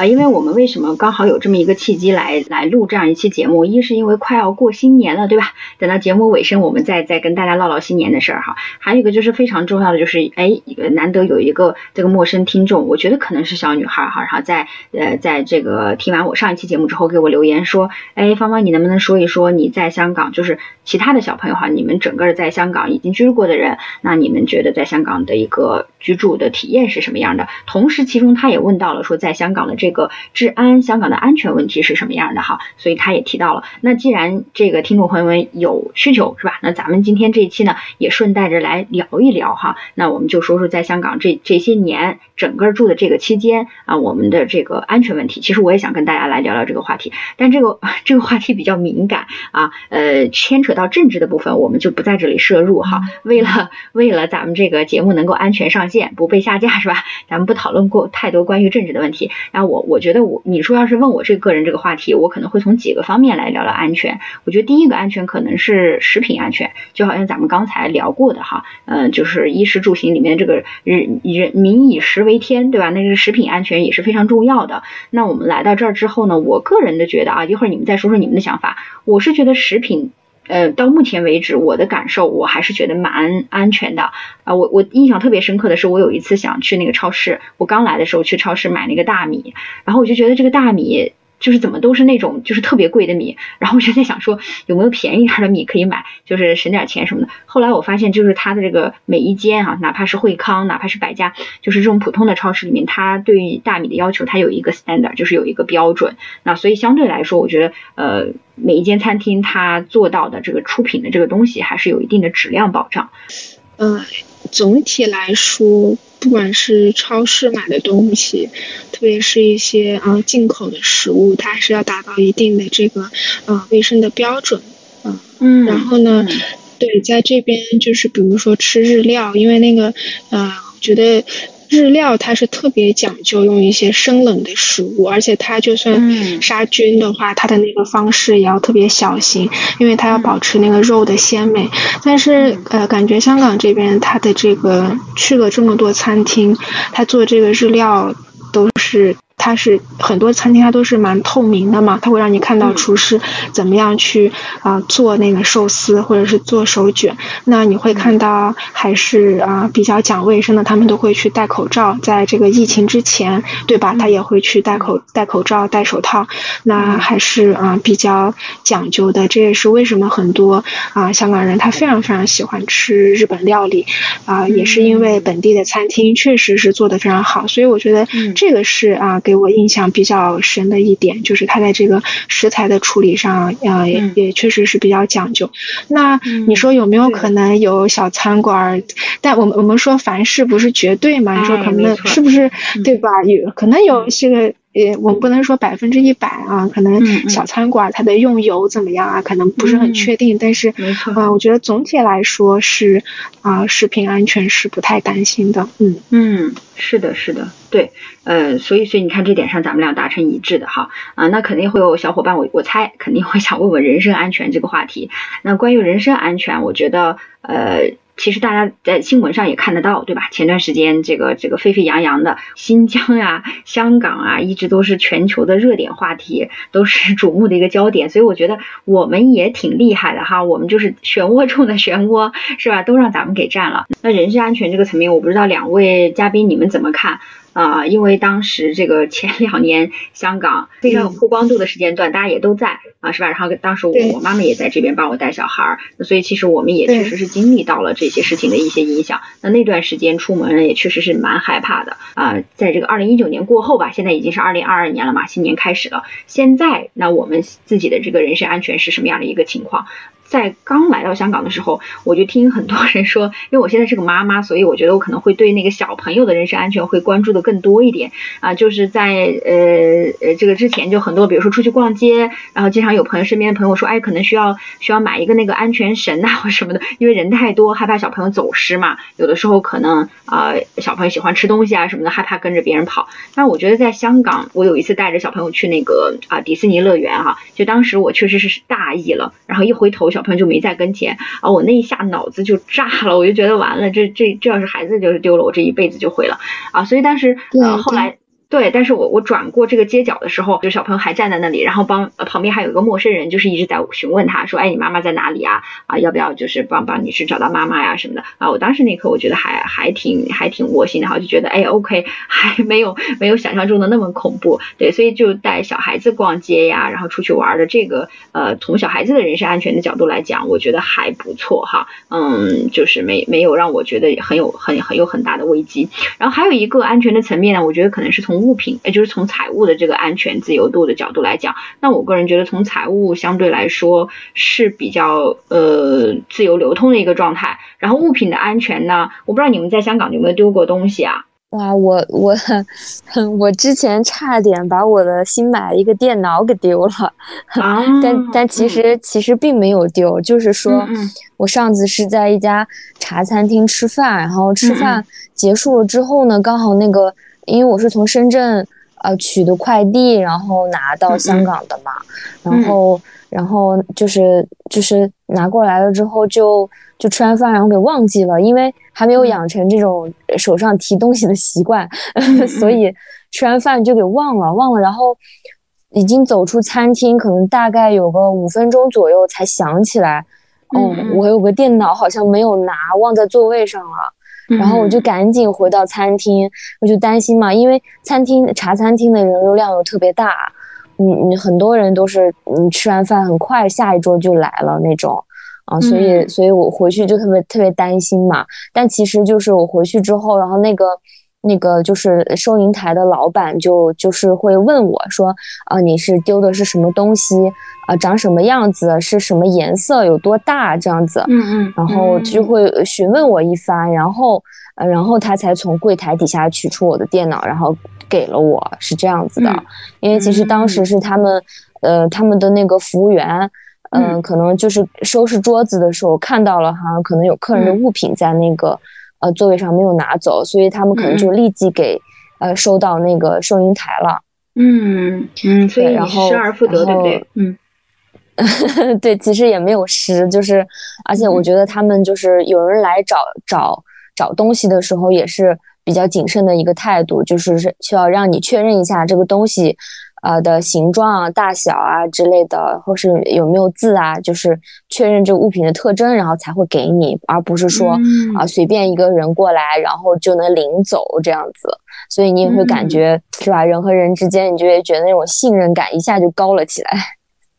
啊，因为我们为什么刚好有这么一个契机来来录这样一期节目？一是因为快要过新年了，对吧？等到节目尾声，我们再再跟大家唠唠新年的事儿哈。还有一个就是非常重要的，就是哎，难得有一个这个陌生听众，我觉得可能是小女孩哈，然后在呃在这个听完我上一期节目之后给我留言说，哎，芳芳你能不能说一说你在香港，就是其他的小朋友哈，你们整个在香港已经居住过的人，那你们觉得在香港的一个居住的体验是什么样的？同时，其中他也问到了说，在香港的这这个治安、香港的安全问题是什么样的哈？所以他也提到了。那既然这个听众朋友们有需求是吧？那咱们今天这一期呢，也顺带着来聊一聊哈。那我们就说说在香港这这些年整个住的这个期间啊，我们的这个安全问题。其实我也想跟大家来聊聊这个话题，但这个这个话题比较敏感啊，呃，牵扯到政治的部分，我们就不在这里涉入哈。为了为了咱们这个节目能够安全上线，不被下架是吧？咱们不讨论过太多关于政治的问题。然后我我觉得我你说要是问我这个个人这个话题，我可能会从几个方面来聊聊安全。我觉得第一个安全可能是食品安全，就好像咱们刚才聊过的哈，嗯，就是衣食住行里面这个人人民以食为天，对吧？那个食品安全也是非常重要的。那我们来到这儿之后呢，我个人的觉得啊，一会儿你们再说说你们的想法。我是觉得食品。呃，到目前为止，我的感受我还是觉得蛮安全的啊。我我印象特别深刻的是，我有一次想去那个超市，我刚来的时候去超市买那个大米，然后我就觉得这个大米。就是怎么都是那种就是特别贵的米，然后我就在想说有没有便宜点的米可以买，就是省点钱什么的。后来我发现就是它的这个每一间啊，哪怕是惠康，哪怕是百家，就是这种普通的超市里面，它对于大米的要求它有一个 standard，就是有一个标准。那所以相对来说，我觉得呃每一间餐厅它做到的这个出品的这个东西还是有一定的质量保障。嗯，总体来说。不管是超市买的东西，特别是一些啊进口的食物，它还是要达到一定的这个啊卫生的标准，嗯嗯，然后呢，对，在这边就是比如说吃日料，因为那个啊，我觉得。日料它是特别讲究用一些生冷的食物，而且它就算杀菌的话，它的那个方式也要特别小心，因为它要保持那个肉的鲜美。但是呃，感觉香港这边它的这个去了这么多餐厅，它做这个日料都是。它是很多餐厅它都是蛮透明的嘛，它会让你看到厨师怎么样去啊做那个寿司或者是做手卷，那你会看到还是啊比较讲卫生的，他们都会去戴口罩，在这个疫情之前，对吧？他也会去戴口戴口罩戴手套，那还是啊比较讲究的。这也是为什么很多啊香港人他非常非常喜欢吃日本料理啊，也是因为本地的餐厅确实是做的非常好，所以我觉得这个是啊。给我印象比较深的一点，就是他在这个食材的处理上，呃，也也确实是比较讲究。那你说有没有可能有小餐馆？但我们我们说凡事不是绝对嘛？你说可能是不是对吧？有可能有这个。呃，我们不能说百分之一百啊，可能小餐馆它的用油怎么样啊，可能不是很确定。但是，啊，我觉得总体来说是啊，食品安全是不太担心的。嗯嗯，是的，是的，对，呃，所以所以你看这点上咱们俩达成一致的哈啊，那肯定会有小伙伴，我我猜肯定会想问问人身安全这个话题。那关于人身安全，我觉得呃。其实大家在新闻上也看得到，对吧？前段时间这个这个沸沸扬扬的新疆呀、香港啊，一直都是全球的热点话题，都是瞩目的一个焦点。所以我觉得我们也挺厉害的哈，我们就是漩涡中的漩涡，是吧？都让咱们给占了。那人身安全这个层面，我不知道两位嘉宾你们怎么看？啊，因为当时这个前两年香港非常有曝光度的时间段，大家也都在啊，是吧？然后当时我妈妈也在这边帮我带小孩儿，所以其实我们也确实是经历到了这些事情的一些影响。那那段时间出门也确实是蛮害怕的啊。在这个二零一九年过后吧，现在已经是二零二二年了嘛，新年开始了。现在那我们自己的这个人身安全是什么样的一个情况？在刚来到香港的时候，我就听很多人说，因为我现在是个妈妈，所以我觉得我可能会对那个小朋友的人身安全会关注的更多一点啊。就是在呃呃这个之前，就很多，比如说出去逛街，然后经常有朋友身边的朋友说，哎，可能需要需要买一个那个安全绳啊或什么的，因为人太多，害怕小朋友走失嘛。有的时候可能啊小朋友喜欢吃东西啊什么的，害怕跟着别人跑。但我觉得在香港，我有一次带着小朋友去那个啊迪士尼乐园哈，就当时我确实是大意了，然后一回头小。小朋友就没在跟前啊，我那一下脑子就炸了，我就觉得完了，这这这要是孩子就是丢了，我这一辈子就毁了啊！所以当时呃后来对，但是我我转过这个街角的时候，就小朋友还站在那里，然后帮旁边还有一个陌生人，就是一直在询问他说，哎，你妈妈在哪里啊？啊，要不要就是帮帮你去找到妈妈呀什么的啊？我当时那刻我觉得还还挺还挺窝心的哈，就觉得哎，OK，还没有没有想象中的那么恐怖。对，所以就带小孩子逛街呀，然后出去玩的这个呃，从小孩子的人身安全的角度来讲，我觉得还不错哈。嗯，就是没没有让我觉得很有很很有很大的危机。然后还有一个安全的层面呢，我觉得可能是从物品，也就是从财务的这个安全自由度的角度来讲，那我个人觉得从财务相对来说是比较呃自由流通的一个状态。然后物品的安全呢，我不知道你们在香港有没有丢过东西啊？哇，我我 我之前差点把我的新买一个电脑给丢了，但但其实其实并没有丢，就是说我上次是在一家茶餐厅吃饭，然后吃饭结束了之后呢，刚好那个因为我是从深圳呃取的快递，然后拿到香港的嘛，然后然后就是就是拿过来了之后就。就吃完饭，然后给忘记了，因为还没有养成这种手上提东西的习惯，所以吃完饭就给忘了，忘了。然后已经走出餐厅，可能大概有个五分钟左右才想起来，哦，我有个电脑好像没有拿，忘在座位上了。然后我就赶紧回到餐厅，我就担心嘛，因为餐厅茶餐厅的人流量又特别大，你你很多人都是嗯吃完饭很快下一桌就来了那种。啊，所以，所以我回去就特别特别担心嘛。但其实就是我回去之后，然后那个那个就是收银台的老板就就是会问我说，啊，你是丢的是什么东西？啊，长什么样子？是什么颜色？有多大？这样子。嗯嗯。然后就会询问我一番，然后呃，然后他才从柜台底下取出我的电脑，然后给了我，是这样子的。因为其实当时是他们，呃，他们的那个服务员。嗯，可能就是收拾桌子的时候看到了哈，可能有客人的物品在那个呃座位上没有拿走，所以他们可能就立即给呃收到那个收银台了。嗯嗯，所以失而复得，对不对？嗯，对，其实也没有失，就是而且我觉得他们就是有人来找找找东西的时候也是比较谨慎的一个态度，就是需要让你确认一下这个东西。呃的形状啊、大小啊之类的，或是有没有字啊，就是确认这个物品的特征，然后才会给你，而不是说啊随便一个人过来，然后就能领走这样子。所以你也会感觉是吧？人和人之间，你就会觉得那种信任感一下就高了起来。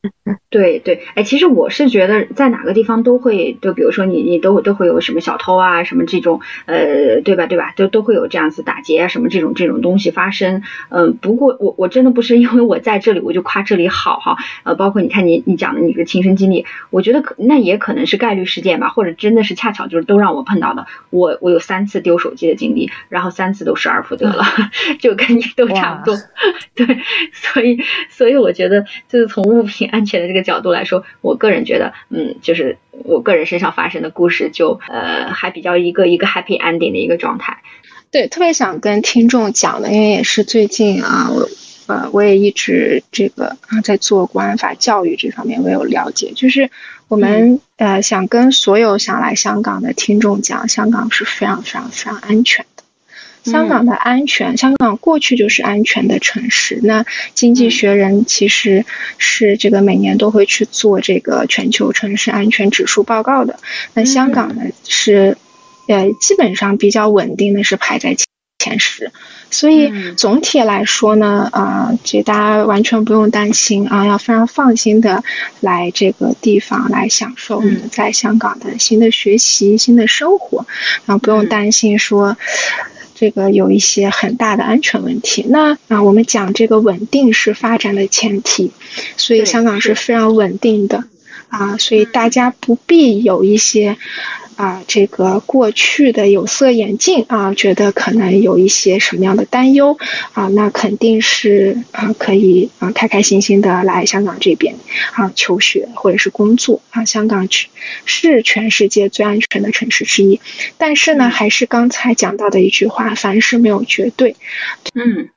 对对，哎，其实我是觉得在哪个地方都会，就比如说你你都都会有什么小偷啊，什么这种，呃，对吧对吧，都都会有这样子打劫啊什么这种这种东西发生。嗯，不过我我真的不是 因为我在这里我就夸这里好哈，呃，包括你看你你讲的你的亲身经历，我觉得可那也可能是概率事件吧，或者真的是恰巧就是都让我碰到的。我我有三次丢手机的经历，然后三次都失而复得了，就跟你都差不多。对，所以所以我觉得就是从物品。安全的这个角度来说，我个人觉得，嗯，就是我个人身上发生的故事，就呃还比较一个一个 happy ending 的一个状态。对，特别想跟听众讲的，因为也是最近啊，我呃我也一直这个啊在做国安法教育这方面，我有了解，就是我们呃想跟所有想来香港的听众讲，香港是非常非常非常安全。香港的安全，香港过去就是安全的城市。那经济学人其实是这个每年都会去做这个全球城市安全指数报告的。那香港呢是，呃，基本上比较稳定的是排在前前十。所以总体来说呢，啊，这大家完全不用担心啊，要非常放心的来这个地方来享受你在香港的新的学习、新的生活，然后不用担心说。这个有一些很大的安全问题。那啊，我们讲这个稳定是发展的前提，所以香港是非常稳定的啊，所以大家不必有一些。啊，这个过去的有色眼镜啊，觉得可能有一些什么样的担忧啊？那肯定是啊，可以啊，开开心心的来香港这边啊求学或者是工作啊。香港是全世界最安全的城市之一，但是呢，还是刚才讲到的一句话，凡事没有绝对。嗯。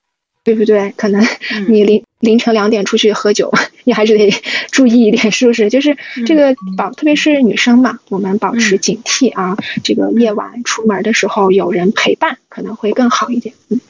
对不对？可能你凌凌晨两点出去喝酒，你还是得 注意一点，是不是？就是这个保，特别是女生嘛，我们保持警惕啊。这个夜晚出门的时候有人陪伴，可能会更好一点。嗯。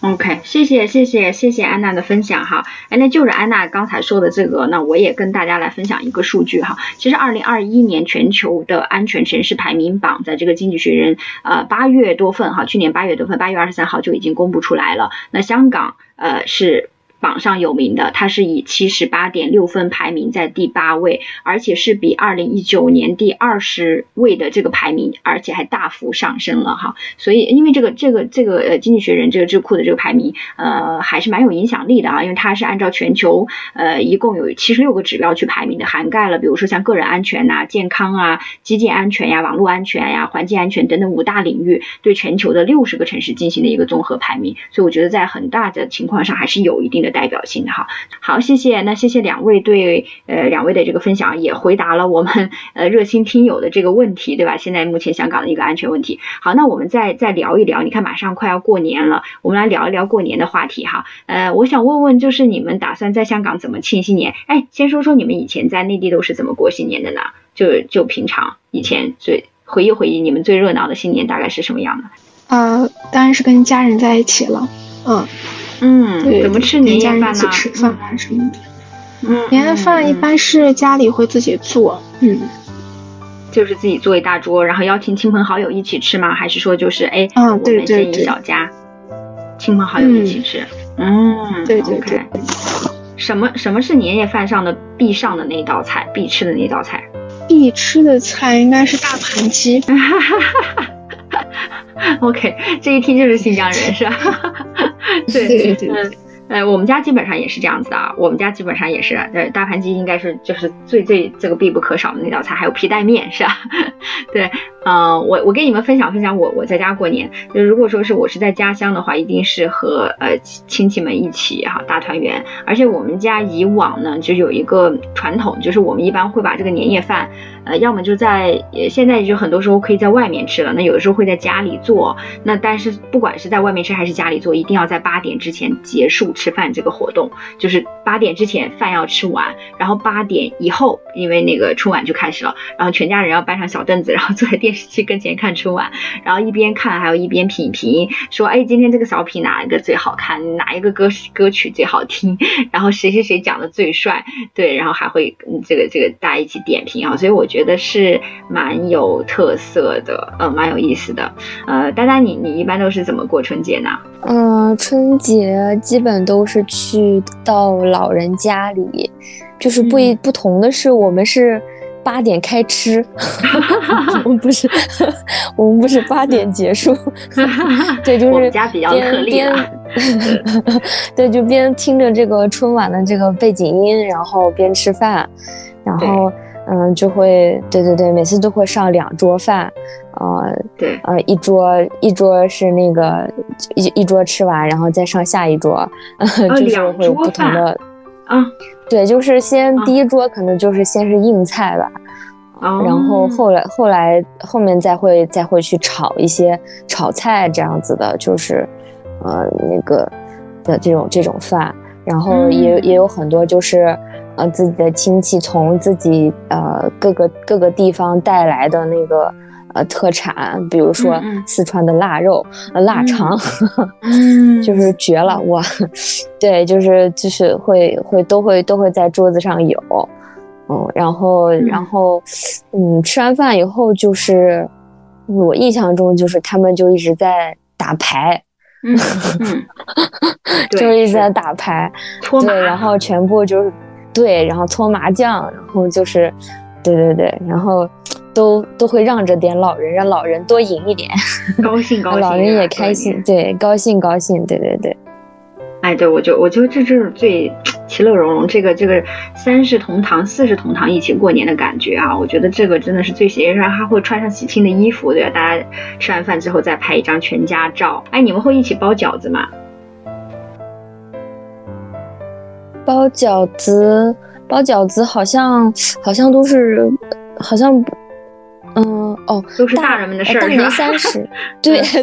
OK，谢谢谢谢谢谢安娜的分享哈，哎，那就是安娜刚才说的这个，那我也跟大家来分享一个数据哈。其实二零二一年全球的安全城市排名榜，在这个经济学人呃八月多份哈，去年八月多份，八月二十三号就已经公布出来了。那香港呃是。榜上有名的，它是以七十八点六分排名在第八位，而且是比二零一九年第二十位的这个排名，而且还大幅上升了哈。所以，因为这个这个这个呃经济学人这个智库的这个排名，呃还是蛮有影响力的啊，因为它是按照全球呃一共有七十六个指标去排名的，涵盖了比如说像个人安全呐、健康啊、基建安全呀、网络安全呀、环境安全等等五大领域，对全球的六十个城市进行的一个综合排名。所以我觉得在很大的情况上还是有一定的。代表性的哈，好，谢谢，那谢谢两位对呃两位的这个分享，也回答了我们 呃热心听友的这个问题，对吧？现在目前香港的一个安全问题。好，那我们再再聊一聊，你看马上快要过年了，我们来聊一聊过年的话题哈。呃，我想问问，就是你们打算在香港怎么庆新年？哎，先说说你们以前在内地都是怎么过新年的呢？就就平常以前最回忆回忆，你们最热闹的新年大概是什么样的？呃，当然是跟家人在一起了，嗯。嗯，怎么吃年夜饭呢？吃饭啊什么的。嗯，年夜饭一般是家里会自己做，嗯，就是自己做一大桌，然后邀请亲朋好友一起吃吗？还是说就是哎，我们先一小家，亲朋好友一起吃？嗯，对对对。什么什么是年夜饭上的必上的那道菜？必吃的那道菜？必吃的菜应该是大盘鸡。OK，这一听就是新疆人是吧？对对对，呃，我们家基本上也是这样子的啊，我们家基本上也是，呃，大盘鸡应该是就是最最这个必不可少的那道菜，还有皮带面是吧？对。嗯，我我跟你们分享分享我我在家过年。就如果说是我是在家乡的话，一定是和呃亲戚们一起哈大团圆。而且我们家以往呢就有一个传统，就是我们一般会把这个年夜饭，呃，要么就在现在就很多时候可以在外面吃了，那有的时候会在家里做。那但是不管是在外面吃还是家里做，一定要在八点之前结束吃饭这个活动，就是八点之前饭要吃完，然后八点以后，因为那个春晚就开始了，然后全家人要搬上小凳子，然后坐在电。视机跟前看春晚，然后一边看还有一边品评，说哎今天这个小品哪一个最好看，哪一个歌歌曲最好听，然后谁谁谁讲的最帅，对，然后还会这个这个大家一起点评啊，所以我觉觉得是蛮有特色的，呃，蛮有意思的。呃，丹丹你你一般都是怎么过春节呢？嗯，春节基本都是去到老人家里，就是不一不同的是我们是。八点开吃，我们不是，我们不是八点结束，对，就是边边，对，就边听着这个春晚的这个背景音，然后边吃饭，然后嗯，就会，对对对，每次都会上两桌饭，呃，对，呃，一桌一桌是那个一一桌吃完，然后再上下一桌，就是会有不同的。啊，对，就是先第一桌可能就是先是硬菜吧，然后后来后来后面再会再会去炒一些炒菜这样子的，就是呃那个的这种这种饭，然后也也有很多就是呃自己的亲戚从自己呃各个各个地方带来的那个。呃，特产，比如说四川的腊肉，呃，腊肠，就是绝了哇！对，就是就是会会都会都会在桌子上有，嗯，然后然后嗯，吃完饭以后就是，我印象中就是他们就一直在打牌，嗯，就一直在打牌，对，然后。全部就是对，然后搓麻将，然后就是对对对，然后。都都会让着点老人，让老人多赢一点，高兴高兴，老人也开心，对，高兴高兴，对对对。哎，对，我就我觉得这就是最其乐融融，这个这个三世同堂、四世同堂一起过年的感觉啊！我觉得这个真的是最喜，然后还会穿上喜庆的衣服，对吧？大家吃完饭之后再拍一张全家照。哎，你们会一起包饺子吗？包饺子，包饺子好像好像都是好像。嗯哦哦，都是大人们的事儿，大年三十，对对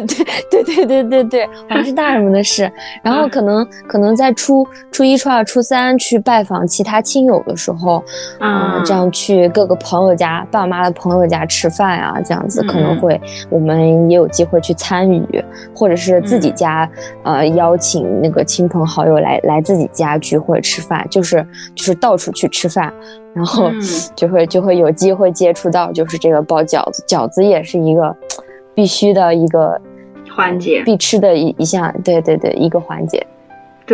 对对对对对，好像是大人们的事。然后可能可能在初初一、初二、初三去拜访其他亲友的时候，嗯，这样去各个朋友家、爸妈的朋友家吃饭啊，这样子可能会我们也有机会去参与，或者是自己家呃邀请那个亲朋好友来来自己家聚会吃饭，就是就是到处去吃饭。然后就会就会有机会接触到，就是这个包饺子，饺子也是一个必须的一个环节，必吃的一一项，对对对，一个环节。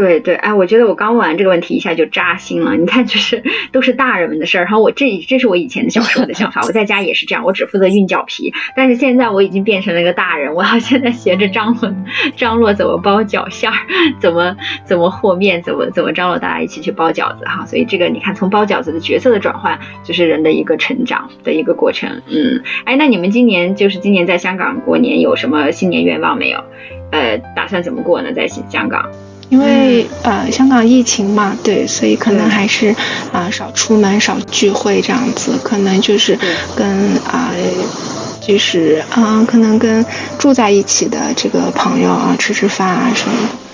对对，哎，我觉得我刚问完这个问题，一下就扎心了。你看，就是都是大人们的事儿。然后我这这是我以前的小时候的想法，我在家也是这样，我只负责运饺皮。但是现在我已经变成了一个大人，我要现在学着张罗张罗怎么包饺馅儿，怎么怎么和面，怎么怎么张罗大家一起去包饺子哈。所以这个你看，从包饺子的角色的转换，就是人的一个成长的一个过程。嗯，哎，那你们今年就是今年在香港过年有什么新年愿望没有？呃，打算怎么过呢？在香港？因为呃，香港疫情嘛，对，所以可能还是啊少出门、少聚会这样子，可能就是跟啊，就是啊，可能跟住在一起的这个朋友啊吃吃饭啊什么的。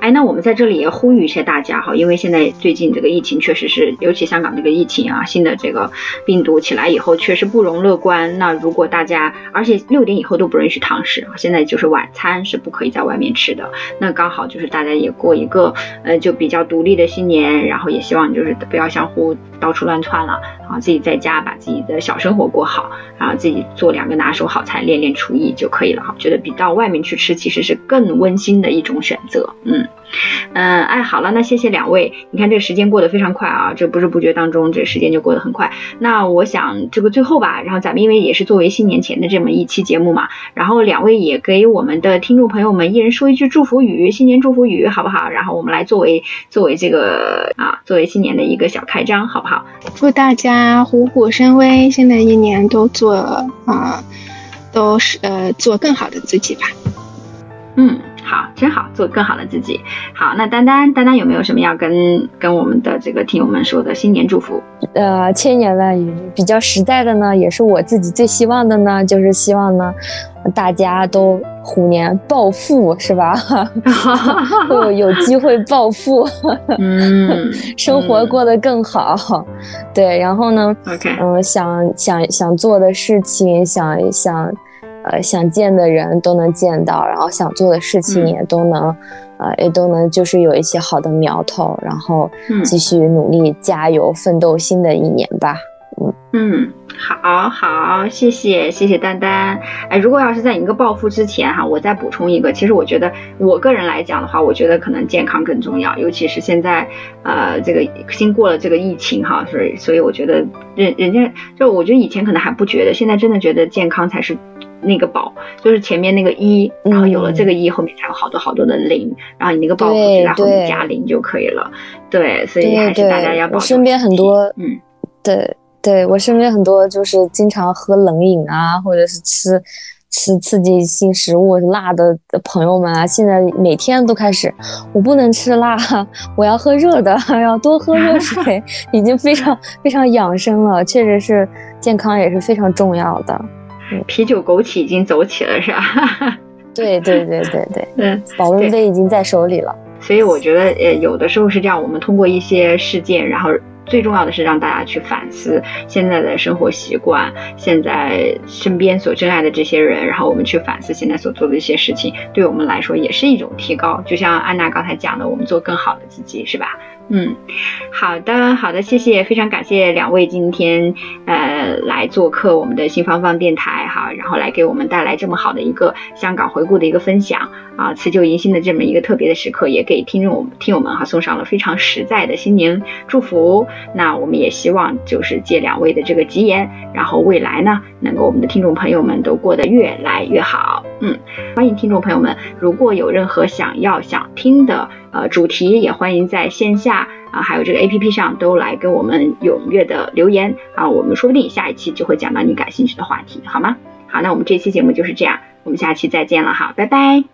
哎，那我们在这里也呼吁一下大家哈，因为现在最近这个疫情确实是，尤其香港这个疫情啊，新的这个病毒起来以后，确实不容乐观。那如果大家，而且六点以后都不允许堂食，现在就是晚餐是不可以在外面吃的。那刚好就是大家也过一个呃就比较独立的新年，然后也希望就是不要相互到处乱窜了，自己在家把自己的小生活过好，然后自己做两个拿手好菜，练练厨艺就可以了哈。觉得比到外面去吃其实是更温馨的一种选择，嗯。嗯，哎，好了，那谢谢两位。你看这时间过得非常快啊，这不知不觉当中，这时间就过得很快。那我想这个最后吧，然后咱们因为也是作为新年前的这么一期节目嘛，然后两位也给我们的听众朋友们一人说一句祝福语，新年祝福语，好不好？然后我们来作为作为这个啊，作为新年的一个小开张，好不好？祝大家虎虎生威，新的一年都做啊，都是呃做更好的自己吧。嗯。好，真好，做更好的自己。好，那丹丹，丹丹有没有什么要跟跟我们的这个听友们说的新年祝福？呃，千言万语，比较实在的呢，也是我自己最希望的呢，就是希望呢，大家都虎年暴富，是吧？会有有机会暴富，嗯，生活过得更好。对，然后呢，OK，嗯，想想想做的事情，想想。呃，想见的人都能见到，然后想做的事情也都能，呃，也都能就是有一些好的苗头，然后继续努力加油奋斗新的一年吧。嗯嗯，好好，谢谢谢谢丹丹。哎，如果要是在你一个暴富之前哈，我再补充一个，其实我觉得我个人来讲的话，我觉得可能健康更重要，尤其是现在呃这个经过了这个疫情哈，所以所以我觉得人人家就我觉得以前可能还不觉得，现在真的觉得健康才是。那个宝就是前面那个一，然后有了这个一，后面才有好多好多的零，然后你那个暴富就在后面加零就可以了。对，所以还是大家要保我身边很多，嗯，对对，我身边很多就是经常喝冷饮啊，或者是吃吃刺激性食物、辣的朋友们啊，现在每天都开始，我不能吃辣，我要喝热的，要多喝热水，已经非常非常养生了，确实是健康也是非常重要的。啤酒枸杞已经走起了，是吧？对对对对对，嗯，保温杯已经在手里了。所以我觉得，呃，有的时候是这样，我们通过一些事件，然后最重要的是让大家去反思现在的生活习惯，现在身边所珍爱的这些人，然后我们去反思现在所做的一些事情，对我们来说也是一种提高。就像安娜刚才讲的，我们做更好的自己，是吧？嗯，好的，好的，谢谢，非常感谢两位今天呃来做客我们的新芳芳电台哈，然后来给我们带来这么好的一个香港回顾的一个分享。啊，辞旧迎新的这么一个特别的时刻，也给听众听友们哈送上了非常实在的新年祝福。那我们也希望就是借两位的这个吉言，然后未来呢，能够我们的听众朋友们都过得越来越好。嗯，欢迎听众朋友们，如果有任何想要想听的。呃，主题也欢迎在线下啊，还有这个 A P P 上都来跟我们踊跃的留言啊，我们说不定下一期就会讲到你感兴趣的话题，好吗？好，那我们这期节目就是这样，我们下期再见了哈，拜拜。